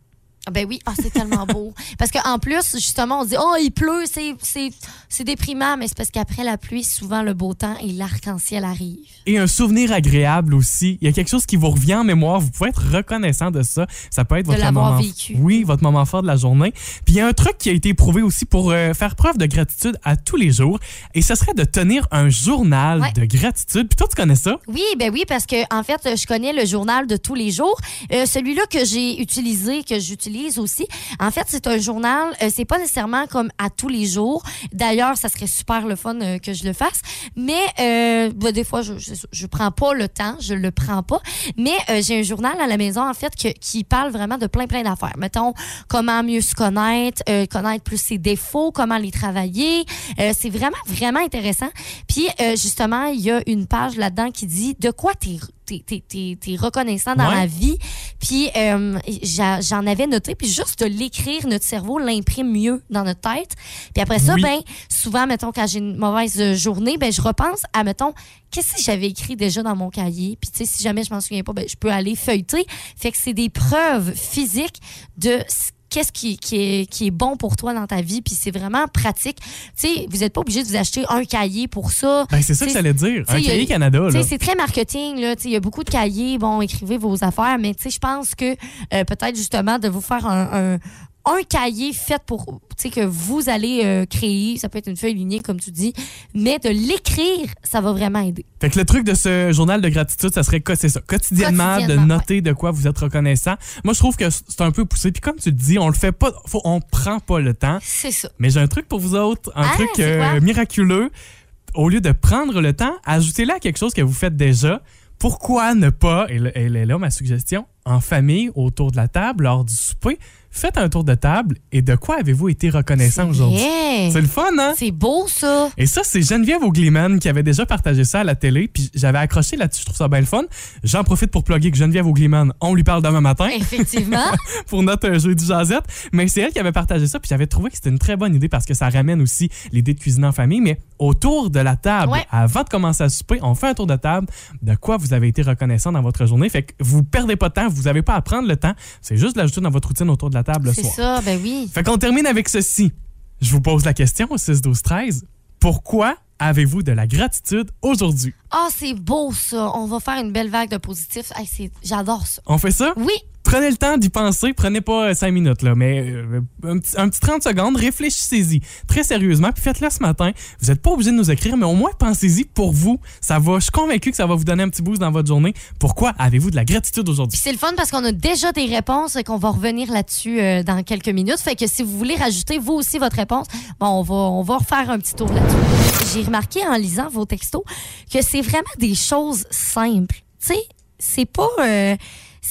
Ah, Ben oui, ah, c'est tellement beau. Parce qu'en plus, justement, on se dit, oh, il pleut, c'est- c'est c'est déprimant, mais c'est parce qu'après la pluie, souvent le beau temps et l'arc-en-ciel arrive. Et un souvenir agréable aussi. Il y a quelque chose qui vous revient en mémoire. Vous pouvez être reconnaissant de ça. Ça peut être De votre l'avoir moment. vécu. Oui, votre moment fort de la journée. Puis il y a un truc qui a été prouvé aussi pour euh, faire preuve de gratitude à tous les jours. Et ce serait de tenir un journal Ouais. de gratitude. Puis toi, tu connais ça? Oui, ben oui, parce que en fait, je connais le journal de tous les jours. Euh, Celui-là que j'ai utilisé, que j'utilise aussi, en fait, c'est un journal. euh, c'est pas nécessairement comme à tous les jours. D'ailleurs, ça serait super le fun euh, que je le fasse. Mais euh, ben, des fois, je, je, prends pas le temps, je le prends pas. Mais euh, j'ai un journal à la maison en fait qui parle vraiment de plein plein d'affaires. Mettons comment mieux se connaître, connaître plus ses défauts, comment les travailler. C'est vraiment vraiment intéressant. Puis justement, il y a une page là-dedans qui dit de quoi t'es t'es, t'es, t'es- t'es reconnaissant dans Ouais. la vie. Puis euh, j'a- j'en avais noté, puis juste de l'écrire, notre cerveau l'imprime mieux dans notre tête. Puis après ça, Oui. ben souvent, mettons, quand j'ai une mauvaise euh, journée, ben je repense à, mettons, qu'est-ce que j'avais écrit déjà dans mon cahier? Puis tu sais, si jamais je m'en souviens pas, ben je peux aller feuilleter. Fait que c'est des preuves physiques de ce qu'est-ce qui, qui, est, qui est bon pour toi dans ta vie, puis c'est vraiment pratique. Tu sais, vous n'êtes pas obligé de vous acheter un cahier pour ça. Ben, c'est ça que j'allais dire. Un cahier a- Canada. C'est très marketing. là. Tu sais, Il y a beaucoup de cahiers. Bon, écrivez vos affaires, mais tu sais, je pense que euh, peut-être justement de vous faire un, un- un cahier fait pour tu sais, que vous allez euh, créer. Ça peut être une feuille lignée, comme tu dis, mais de l'écrire, ça va vraiment aider. Fait que le truc de ce journal de gratitude, ça serait? C'est ça. Quotidiennement, Quotidiennement, de noter de quoi vous êtes reconnaissant. Moi, je trouve que c'est un peu poussé. Puis comme tu le dis, on le fait pas, faut, on prend pas le temps. C'est ça. Mais j'ai un truc pour vous autres, un Ah, truc euh, miraculeux. Au lieu de prendre le temps, ajoutez-le à quelque chose que vous faites déjà. Pourquoi ne pas, et elle est là ma suggestion, en famille, autour de la table, lors du souper, faites un tour de table et de quoi avez-vous été reconnaissant aujourd'hui? C'est le fun, hein? C'est beau, ça. Et ça, c'est Geneviève Augliman qui avait déjà partagé ça à la télé, puis j'avais accroché là-dessus, je trouve ça bien le fun. J'en profite pour plugger que Geneviève Augliman, on lui parle demain matin Effectivement. pour notre jeu du Jazette, mais c'est elle qui avait partagé ça, puis j'avais trouvé que c'était une très bonne idée parce que ça ramène aussi l'idée de cuisiner en famille, mais autour de la table, Ouais. avant de commencer à souper, on fait un tour de table de quoi vous avez été reconnaissant dans votre journée, fait que vous perdez pas de temps, vous n'avez pas à prendre le temps, c'est juste de l'ajouter dans votre routine autour de la table le C'est ça, ben oui. Fait qu'on termine avec ceci. Je vous pose la question au 6 12 13. Pourquoi avez-vous de la gratitude aujourd'hui? Ah, c'est beau, ça. On va faire une belle vague de positifs. Hey, J'adore ça. On fait ça? Oui. Prenez le temps d'y penser, prenez pas 5 minutes, là, mais euh, un, petit, un petit 30 secondes, réfléchissez-y très sérieusement, puis faites-le ce matin. Vous n'êtes pas obligé de nous écrire, mais au moins pensez-y pour vous. Ça va, je suis convaincu que ça va vous donner un petit boost dans votre journée. Pourquoi avez-vous de la gratitude aujourd'hui? C'est le fun parce qu'on a déjà des réponses et qu'on va revenir là-dessus euh, dans quelques minutes. Fait que si vous voulez rajouter vous aussi votre réponse, bon, on va, on va refaire un petit tour là-dessus. J'ai remarqué en lisant vos textos que c'est vraiment des choses simples. Tu sais, c'est pas. euh,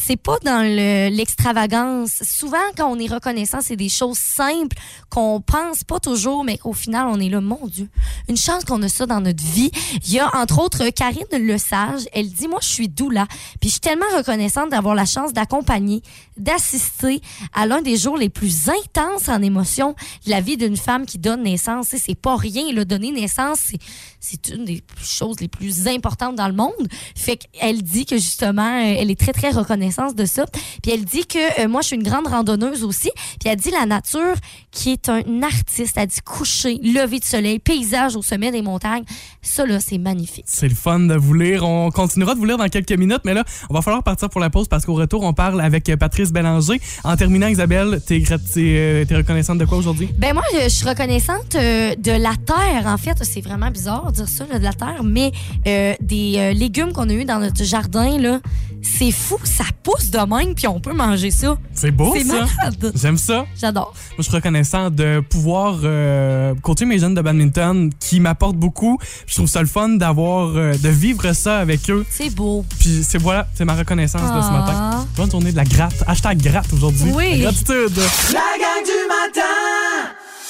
c'est pas dans le- l'extravagance. Souvent, quand on est reconnaissant, c'est des choses simples qu'on pense pas toujours, mais qu'au final, on est là, mon Dieu. Une chance qu'on a ça dans notre vie. Il y a, entre autres, Karine Lesage. Elle dit, moi, je suis doula. Puis je suis tellement reconnaissante d'avoir la chance d'accompagner, d'assister à l'un des jours les plus intenses en émotion de la vie d'une femme qui donne naissance. C'est pas rien. Le donner naissance, c'est, une des choses les plus importantes dans le monde. Fait qu'elle dit que justement, elle est très, très reconnaissante de ça. Puis elle dit que euh, moi, je suis une grande randonneuse aussi. Puis elle dit la nature qui est un artiste. Elle dit coucher, lever de soleil, paysage au sommet des montagnes. Ça, là, c'est magnifique. C'est le fun de vous lire. On continuera de vous lire dans quelques minutes, mais là, on va falloir partir pour la pause parce qu'au retour, on parle avec euh, Patrice Bélanger. En terminant, Isabelle, t'es, t'es, euh, reconnaissante de quoi aujourd'hui? Ben moi, je, suis reconnaissante de la terre. En fait, c'est vraiment bizarre de dire ça, de la terre, mais euh, des légumes qu'on a eu dans notre jardin, là, c'est fou, ça pousse de même, puis on peut manger ça. C'est beau, C'est ça. malade. J'aime ça. J'adore. Moi, je suis reconnaissant de pouvoir euh, coacher mes jeunes de badminton qui m'apportent beaucoup. Je trouve ça le fun d'avoir, euh, de vivre ça avec eux. C'est beau. Puis c'est voilà, c'est ma reconnaissance de ce Ah. matin. Bonne journée de la gratte. Hashtag gratte aujourd'hui. Oui. Gratitude. La gang du matin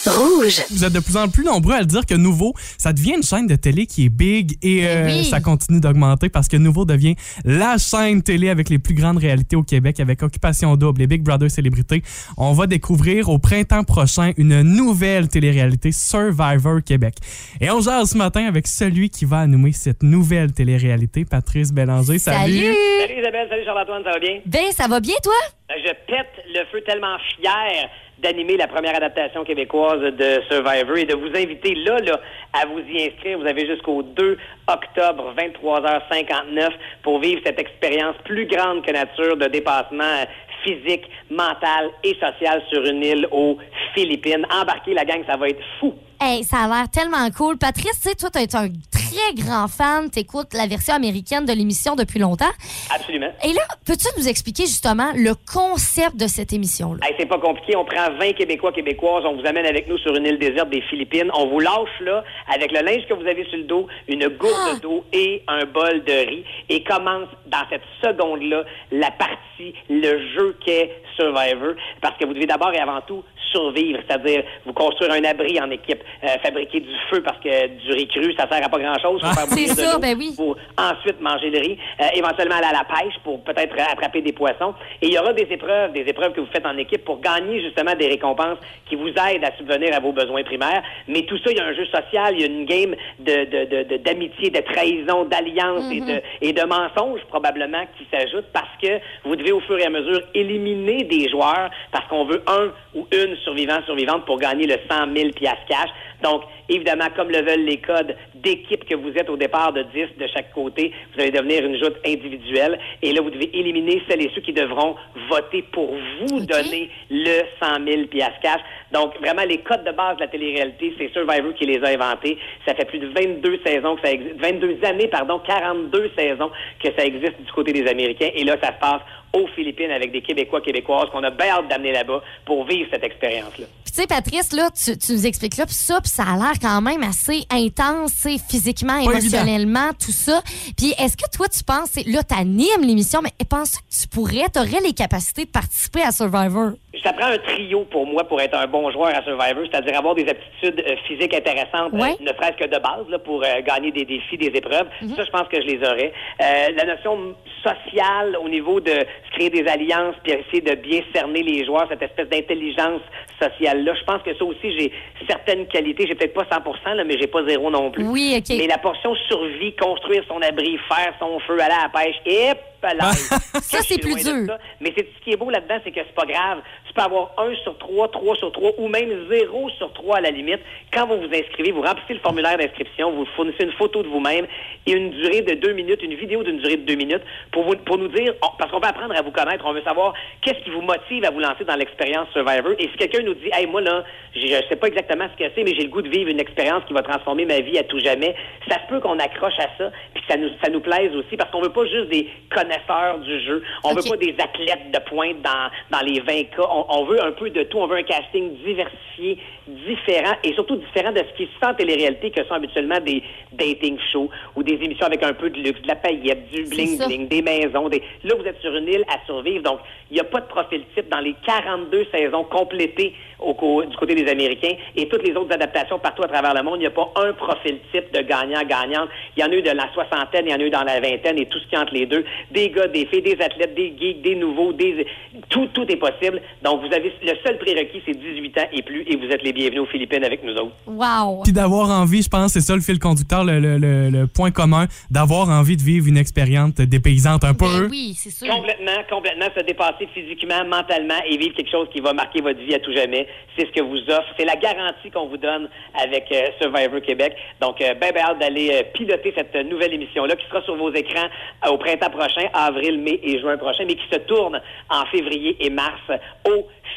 Rouge. Vous êtes de plus en plus nombreux à le dire que Nouveau, ça devient une chaîne de télé qui est big et euh, Oui. ça continue d'augmenter parce que Nouveau devient la chaîne télé avec les plus grandes réalités au Québec avec Occupation Double et Big Brother Célébrité. On va découvrir au printemps prochain une nouvelle télé-réalité Survivor Québec. Et on jase ce matin avec celui qui va animer cette nouvelle télé-réalité, Patrice Bélanger. Salut! Salut Isabelle, salut Charles-Antoine, ça va bien? Ben, ça va bien, toi? Je pète le feu tellement fier d'animer la première adaptation québécoise de Survivor et de vous inviter là, là, à vous y inscrire. Vous avez jusqu'au 2 octobre, 23h59 pour vivre cette expérience plus grande que nature de dépassement euh, physique, mental et social sur une île aux Philippines. Embarquez la gang, ça va être fou. Hey, ça a l'air tellement cool. Patrice, tu sais, toi, t'es un très grand fan. T'écoutes la version américaine de l'émission depuis longtemps. Absolument. Et là, peux-tu nous expliquer justement le concept de cette émission-là? Hey, c'est pas compliqué. On prend 20 Québécois, Québécoises. On vous amène avec nous sur une île déserte des Philippines. On vous lâche là, avec le linge que vous avez sur le dos, une gourde d'eau et un bol de riz. Et commence dans cette seconde-là la partie, le jeu qu'est Survivor. Parce que vous devez d'abord et avant tout survivre, c'est-à-dire vous construire un abri en équipe, euh, fabriquer du feu parce que du riz cru, ça sert à pas grand grand-chose faire C'est ça, ben oui. pour ensuite manger le riz, euh, éventuellement aller à la pêche pour peut-être attraper des poissons. Et il y aura des épreuves, des épreuves que vous faites en équipe pour gagner justement des récompenses qui vous aident à subvenir à vos besoins primaires. Mais tout ça, il y a un jeu social, il y a une game de, de, de, de- d'amitié, de trahison, d'alliance et, de, et de mensonges probablement qui s'ajoutent parce que vous devez au fur et à mesure éliminer des joueurs parce qu'on veut un ou une survivant, survivante pour gagner le 100 000 piastres cash. Donc, évidemment, comme le veulent les codes d'équipe que vous êtes au départ de 10 de chaque côté, vous allez devenir une joute individuelle. Et là, vous devez éliminer celles et ceux qui devront voter pour vous donner le 100 000 piastres cash. Donc, vraiment, les codes de base de la télé-réalité, c'est Survivor qui les a inventés. Ça fait plus de 22 saisons que ça existe, 22 années, pardon, 42 saisons que ça existe du côté des Américains. Et là, ça se passe aux Philippines avec des Québécois, Québécoises qu'on a bien hâte d'amener là-bas pour vivre cette expérience-là. Puis tu sais, Patrice, là, tu, tu nous expliques là, puis ça, puis ça a l'air quand même assez intense, physiquement, Pas émotionnellement, tout ça. Puis est-ce que toi, tu penses, là, t'animes l'émission, mais penses-tu que tu pourrais, t'aurais les capacités de participer à Survivor? Ça prend un trio pour moi pour être un bon joueur à Survivor, c'est-à-dire avoir des aptitudes euh, physiques intéressantes, Ouais. euh, ne serait-ce que de base, là, pour euh, gagner des défis, des épreuves. Ça, je pense que je les aurais. Euh, la notion sociale au niveau de se créer des alliances, puis essayer de bien cerner les joueurs, cette espèce d'intelligence sociale-là, je pense que ça aussi, j'ai certaines qualités. J'ai peut-être pas 100% là, mais j'ai pas zéro non plus. Oui, OK. Mais la portion survie, construire son abri, faire son feu, aller à la pêche, et là, Ça, c'est plus dur. mais c'est ce qui est beau là-dedans, c'est que c'est pas grave. Peux avoir un sur trois, trois sur trois, ou même zéro sur trois à la limite. Quand vous vous inscrivez, vous remplissez le formulaire d'inscription, vous fournissez une photo de vous-même et une durée de deux minutes, une vidéo d'une durée de deux minutes pour vous, pour nous dire, parce qu'on veut apprendre à vous connaître, on veut savoir qu'est-ce qui vous motive à vous lancer dans l'expérience Survivor. Et si quelqu'un nous dit, hey, moi là, je je sais pas exactement ce que c'est, mais j'ai le goût de vivre une expérience qui va transformer ma vie à tout jamais, ça se peut qu'on accroche à ça, puis que ça nous, ça nous plaise aussi, parce qu'on veut pas juste des connaisseurs du jeu, on Ok. veut pas des athlètes de pointe dans, dans les 20 cas. On, on veut un peu de tout. On veut un casting diversifié, différent et surtout différent de ce qui se fait en télé-réalité que sont habituellement des dating shows ou des émissions avec un peu de luxe, de la paillette, du bling-bling, des maisons. Des... Là, vous êtes sur une île à survivre. Donc, il n'y a pas de profil type dans les 42 saisons complétées au co- du côté des Américains et toutes les autres adaptations partout à travers le monde. Il n'y a pas un profil type de gagnant-gagnant. Il y en a eu de la soixantaine, il y en a eu dans la vingtaine et tout ce qui est entre les deux. Des gars, des filles, des athlètes, des geeks, des nouveaux, des... Tout, tout est possible. Donc, vous avez le seul prérequis, c'est 18 ans et plus et vous êtes les bienvenus aux Philippines avec nous autres. Wow! Puis d'avoir envie, je pense, c'est ça le fil conducteur, le, le- le- le point commun, d'avoir envie de vivre une expérience dépaysante un peu. Ben oui, c'est sûr. Complètement, complètement se dépasser physiquement, mentalement et vivre quelque chose qui va marquer votre vie à tout jamais. C'est ce que vous offre. C'est la garantie qu'on vous donne avec euh, Survivor Québec. Donc, euh, ben, ben hâte d'aller euh, piloter cette nouvelle émission-là qui sera sur vos écrans euh, au printemps prochain, avril, mai et juin prochain, mais qui se tourne en février et mars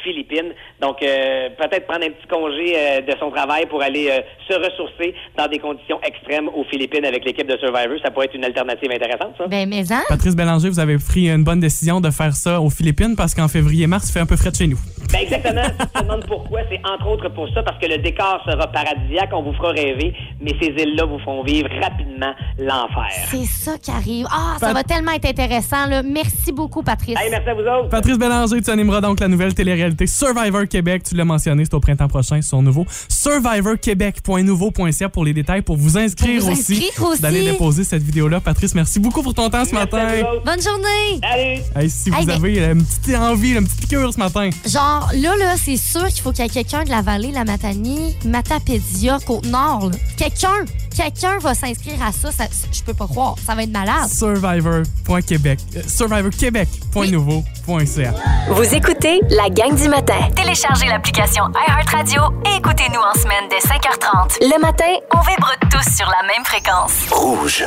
Philippines. Donc, euh, peut-être prendre un petit congé euh, de son travail pour aller euh, se ressourcer dans des conditions extrêmes aux Philippines avec l'équipe de Survivor. Ça pourrait être une alternative intéressante, ça. Ben, mais hein? Patrice Bélanger, vous avez pris une bonne décision de faire ça aux Philippines parce qu'en février-mars, il fait un peu frais de chez nous. Ben exactement. Si tu te demandes pourquoi, c'est entre autres pour ça, parce que le décor sera paradisiaque, on vous fera rêver, mais ces îles-là vous font vivre rapidement l'enfer. C'est ça qui arrive. Ah, ça Pat- va tellement être intéressant, là. Merci beaucoup, Patrice. Hey, merci à vous autres. Patrice Bélanger, tu animeras donc la nouvelle télé-réalité Survivor Québec. Tu l'as mentionné, c'est au printemps prochain, son nouveau. survivorquebec.nouveau.ca pour les détails, pour vous inscrire, Pour vous aussi. inscrire aussi. D'aller déposer cette vidéo-là. Patrice, merci beaucoup pour ton temps ce Merci matin. Bonne journée! Salut! Hey, si vous avez une petite envie, une petite piqûre ce matin. Genre, là, là, c'est sûr qu'il faut qu'il y ait quelqu'un de la vallée, la Matanie, Matapédia, Côte-Nord. Quelqu'un, quelqu'un va s'inscrire à ça, ça. Je peux pas croire. Ça va être malade. Survivor.québec. euh, survivorquebec.nouveau.ca. Vous écoutez la gang du matin. Téléchargez l'application iHeartRadio et écoutez-nous en semaine dès 5h30. Le matin, on vibre tous sur la même fréquence. Rouge.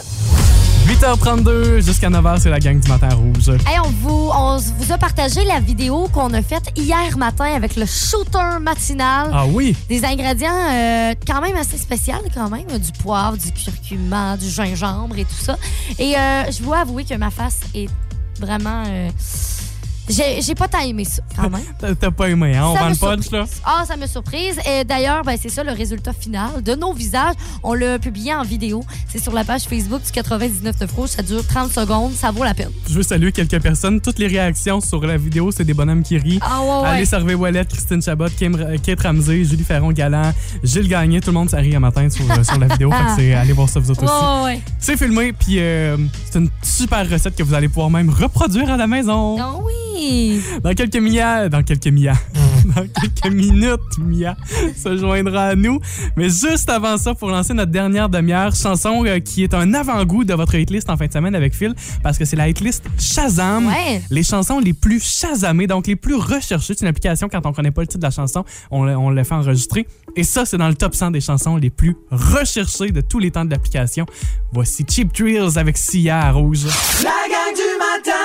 8h32 jusqu'à 9h, c'est la gang du matin rouge. Hey, on vous, on vous a partagé la vidéo qu'on a faite hier matin avec le shooter matinal. Ah oui? Des ingrédients euh, quand même assez spéciaux, quand même. Du poivre, du curcuma, du gingembre et tout ça. Et euh, je dois avouer que ma face est vraiment... euh, J'ai pas tant aimé ça, quand même. T'as pas aimé, hein? On Ça vend le punch, là? Ah, ça me surprise. Et d'ailleurs, ben, c'est ça le résultat final de nos visages. On l'a publié en vidéo. C'est sur la page Facebook du 99 de Rouge. Ça dure 30 secondes. Ça vaut la peine. Je veux saluer quelques personnes. Toutes les réactions sur la vidéo, c'est des bonhommes qui rient. Ah, ouais, ouais. Alice Harvey Wallet, Christine Chabot, Kim, euh, Kate Ramsey, Julie Ferron-Galant, Gilles Gagné. Tout le monde, ça rit à matin sur, euh, sur la vidéo. fait c'est- allez voir ça vous autres aussi. Ouais. C'est filmé, puis euh, c'est une super recette que vous allez pouvoir même reproduire à la maison. Ah oui. Dans quelques milliards, dans quelques milliards, dans quelques minutes, Mia se joindra à nous. Mais juste avant ça, pour lancer notre dernière demi-heure, chanson euh, qui est un avant-goût de votre hitlist en fin de semaine avec Phil, parce que c'est la hitlist Shazam. Ouais. Les chansons les plus shazamées, donc les plus recherchées. C'est une application, quand on connaît pas le titre de la chanson, on, le- on le fait enregistrer. Et ça, c'est dans le top 100 des chansons les plus recherchées de tous les temps de l'application. Voici Cheap Thrills avec Sia à Rouge. La gang du matin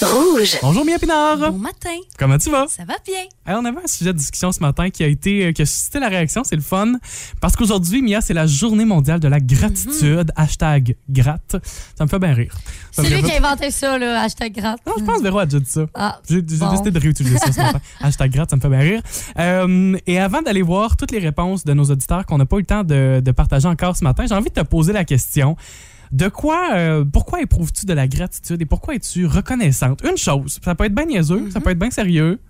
Rouge. Bonjour Mia Pinard. Bon matin. Comment tu vas? Ça va bien. Hey, on avait un sujet de discussion ce matin qui a été euh, qui a suscité la réaction, c'est le fun. Parce qu'aujourd'hui, Mia, c'est la journée mondiale de la gratitude. Hashtag gratte. Ça me fait bien rire. C'est lui qui a inventé ça, là, hashtag gratte. Non, je pense que Véro a déjà dit ça. Ah, J'ai j'ai bon. décidé de réutiliser ça ce matin. Hashtag gratte, ça me fait bien rire. Euh, et avant d'aller voir toutes les réponses de nos auditeurs qu'on n'a pas eu le temps de, de partager encore ce matin, j'ai envie de te poser la question. De quoi, euh, pourquoi éprouves-tu de la gratitude et pourquoi es-tu reconnaissante? Une chose, ça peut être bien niaiseux, ça peut être bien sérieux.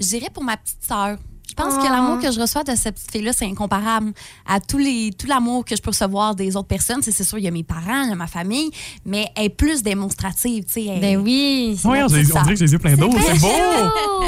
Je dirais pour ma petite sœur. Je pense Ah. que l'amour que je reçois de cette petite fille-là, c'est incomparable à tous les, tout l'amour que je peux recevoir des autres personnes. C'est c'est sûr, il y a mes parents, il y a ma famille, mais elle est plus démonstrative. tu sais, elle- Ben oui. Ouais, on, dirait- petite on dirait que j'ai les yeux pleins d'eau. C'est beau!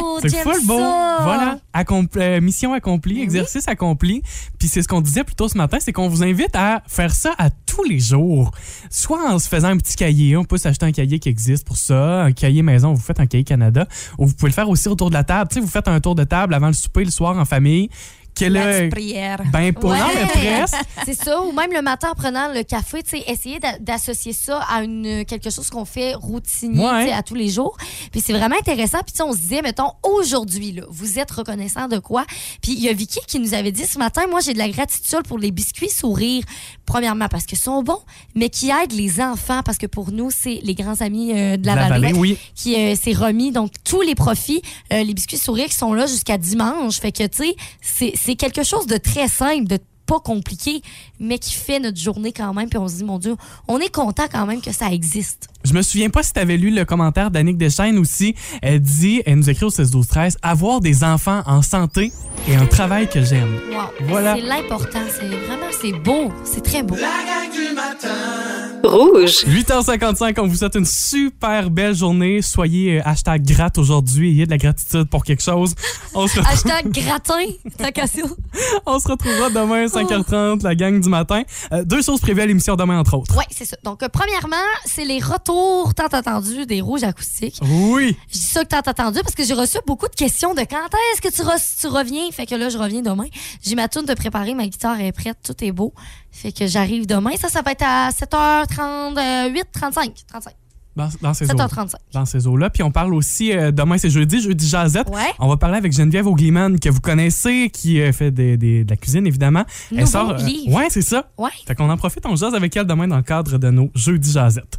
Oh, C'est full beau. Voilà. Accompli- euh, mission accomplie, exercice accompli. Puis c'est ce qu'on disait plus tôt ce matin, c'est qu'on vous invite à faire ça à tous les jours. Soit en se faisant un petit cahier, on peut s'acheter un cahier qui existe pour ça, un cahier maison, vous faites un cahier Canada, ou vous pouvez le faire aussi autour de la table. Tu sais, vous faites un tour de table avant le souper le soir en famille. Quelle La prière. Ben, pour Ouais. C'est ça, ou même le matin en prenant le café, tu sais, essayer d'a- d'associer ça à une, quelque chose qu'on fait routinier Ouais. à tous les jours. Puis c'est vraiment intéressant. Puis on se disait, mettons, aujourd'hui, là, vous êtes reconnaissant de quoi? Puis il y a Vicky qui nous avait dit ce matin, moi j'ai de la gratitude pour les biscuits sourires. Premièrement parce qu'ils sont bons, mais qui aident les enfants parce que pour nous, c'est les grands amis euh, de la, La vallée, vallée, oui. qui euh, s'est remis. Donc tous les profits, euh, les biscuits sourires qui sont là jusqu'à dimanche. Fait que tu sais, c'est- c'est quelque chose de très simple, de pas compliqué, mais qui fait notre journée quand même. Puis on se dit, mon Dieu, on est content quand même que ça existe. Je me souviens pas si tu avais lu le commentaire d'Annick Deschaines aussi. Elle dit, elle nous écrit au 16 12 13 avoir des enfants en santé et un travail que j'aime. Wow. Voilà. C'est l'important. C'est vraiment, c'est beau. C'est très beau. La gang du matin Rouge. 8h55, on vous souhaite une super belle journée. Soyez euh, hashtag gratte aujourd'hui. Ayez de la gratitude pour quelque chose. On se, retrouve- Hashtag gratin, ta cassure. on se retrouvera demain 5h30, la gang du matin. Euh, deux choses prévues à l'émission demain, entre autres. Oui, c'est ça. Donc, euh, premièrement, c'est les retours tant attendus des rouges acoustiques. Oui. Je dis ça que tant attendu parce que j'ai reçu beaucoup de questions de quand est-ce que tu, re- tu reviens? Fait que là, je reviens demain. J'ai ma tourne de préparer, ma guitare est prête, tout est beau. Fait que j'arrive demain. Ça, ça va être à 7h38, 35. 35. Dans, dans ces eaux. 7h35. Dans ces eaux-là. Puis on parle aussi, euh, demain c'est jeudi, jeudi Jazette. Ouais. On va parler avec Geneviève Augliman, que vous connaissez, qui euh, fait des- des- de la cuisine, évidemment. Nouveau livre. ouais, c'est ça. Ouais. Fait qu'on en profite, on jase avec elle demain dans le cadre de nos jeudis Jazette.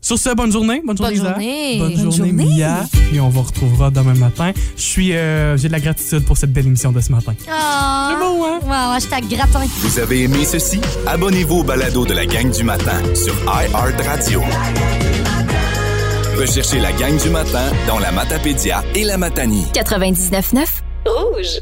Sur ce, bonne journée. Bonne journée, Bonne Isa. journée. Bonne, Bonne journée, journée. Mia. Puis on vous retrouvera demain matin. Je suis, euh, j'ai de la gratitude pour cette belle émission de ce matin. Ah. C'est beau, hein? Wow, hashtag gratin. Vous avez aimé ceci? Abonnez-vous au balado de la gang du matin sur iHeartRadio. Recherchez la gang du matin dans la Matapédia et la Matanie. 99.9 Rouge.